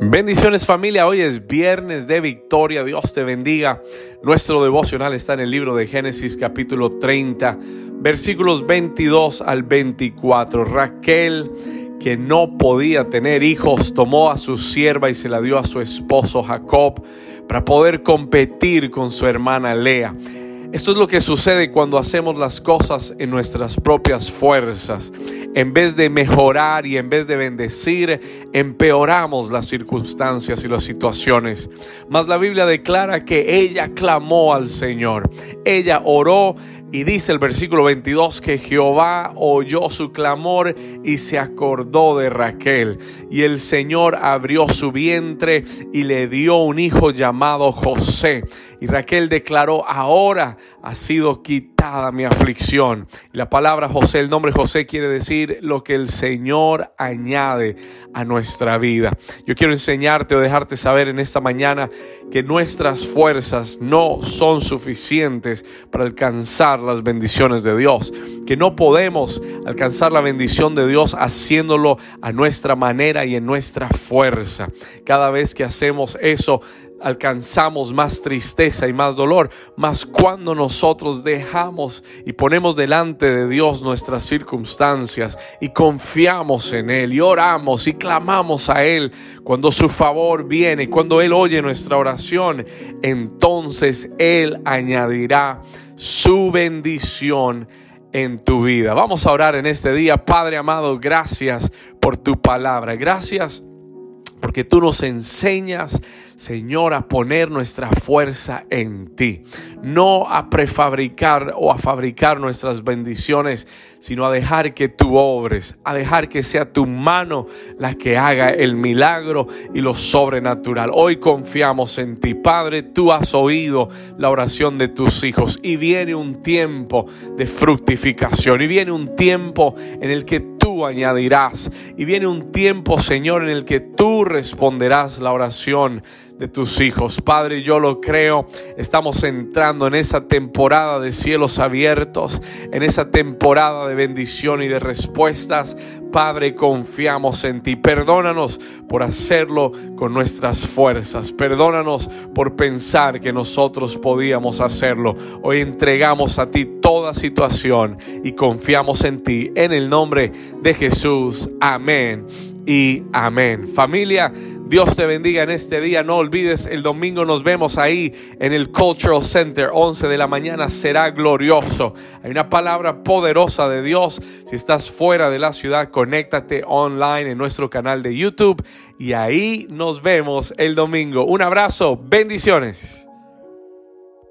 Bendiciones familia, hoy es viernes de victoria, Dios te bendiga. Nuestro devocional está en el libro de Génesis capítulo 30, versículos 22 al 24. Raquel, que no podía tener hijos, tomó a su sierva y se la dio a su esposo Jacob para poder competir con su hermana Lea. Esto es lo que sucede cuando hacemos las cosas en nuestras propias fuerzas. En vez de mejorar y en vez de bendecir, empeoramos las circunstancias y las situaciones. Mas la Biblia declara que ella clamó al Señor. Ella oró y dice el versículo 22 que Jehová oyó su clamor y se acordó de Raquel. Y el Señor abrió su vientre y le dio un hijo llamado José. Y Raquel declaró, ahora ha sido quitada mi aflicción. la palabra José, el nombre José quiere decir lo que el Señor añade a nuestra vida. Yo quiero enseñarte o dejarte saber en esta mañana que nuestras fuerzas no son suficientes para alcanzar las bendiciones de Dios. Que no podemos alcanzar la bendición de Dios haciéndolo a nuestra manera y en nuestra fuerza. Cada vez que hacemos eso, alcanzamos más tristeza y más dolor, más cuando nosotros dejamos y ponemos delante de Dios nuestras circunstancias y confiamos en Él y oramos y clamamos a Él, cuando su favor viene, cuando Él oye nuestra oración, entonces Él añadirá su bendición en tu vida. Vamos a orar en este día, Padre amado, gracias por tu palabra, gracias porque tú nos enseñas, Señor, a poner nuestra fuerza en ti. No a prefabricar o a fabricar nuestras bendiciones, sino a dejar que tú obres, a dejar que sea tu mano la que haga el milagro y lo sobrenatural. Hoy confiamos en ti. Padre, tú has oído la oración de tus hijos y viene un tiempo de fructificación y viene un tiempo en el que tú añadirás y viene un tiempo, Señor, en el que tú responderás la oración de tus hijos. Padre, yo lo creo. Estamos entrando en esa temporada de cielos abiertos, en esa temporada de bendición y de respuestas. Padre, confiamos en ti. Perdónanos por hacerlo con nuestras fuerzas. Perdónanos por pensar que nosotros podíamos hacerlo. Hoy entregamos a ti toda situación y confiamos en ti. En el nombre de Jesús. Amén y amén. Familia, Dios te bendiga en este día. No olvides, el domingo nos vemos ahí en el Cultural Center, 11 de la mañana. Será glorioso. Hay una palabra poderosa de Dios. Si estás fuera de la ciudad, conéctate online en nuestro canal de YouTube y ahí nos vemos el domingo. Un abrazo, bendiciones.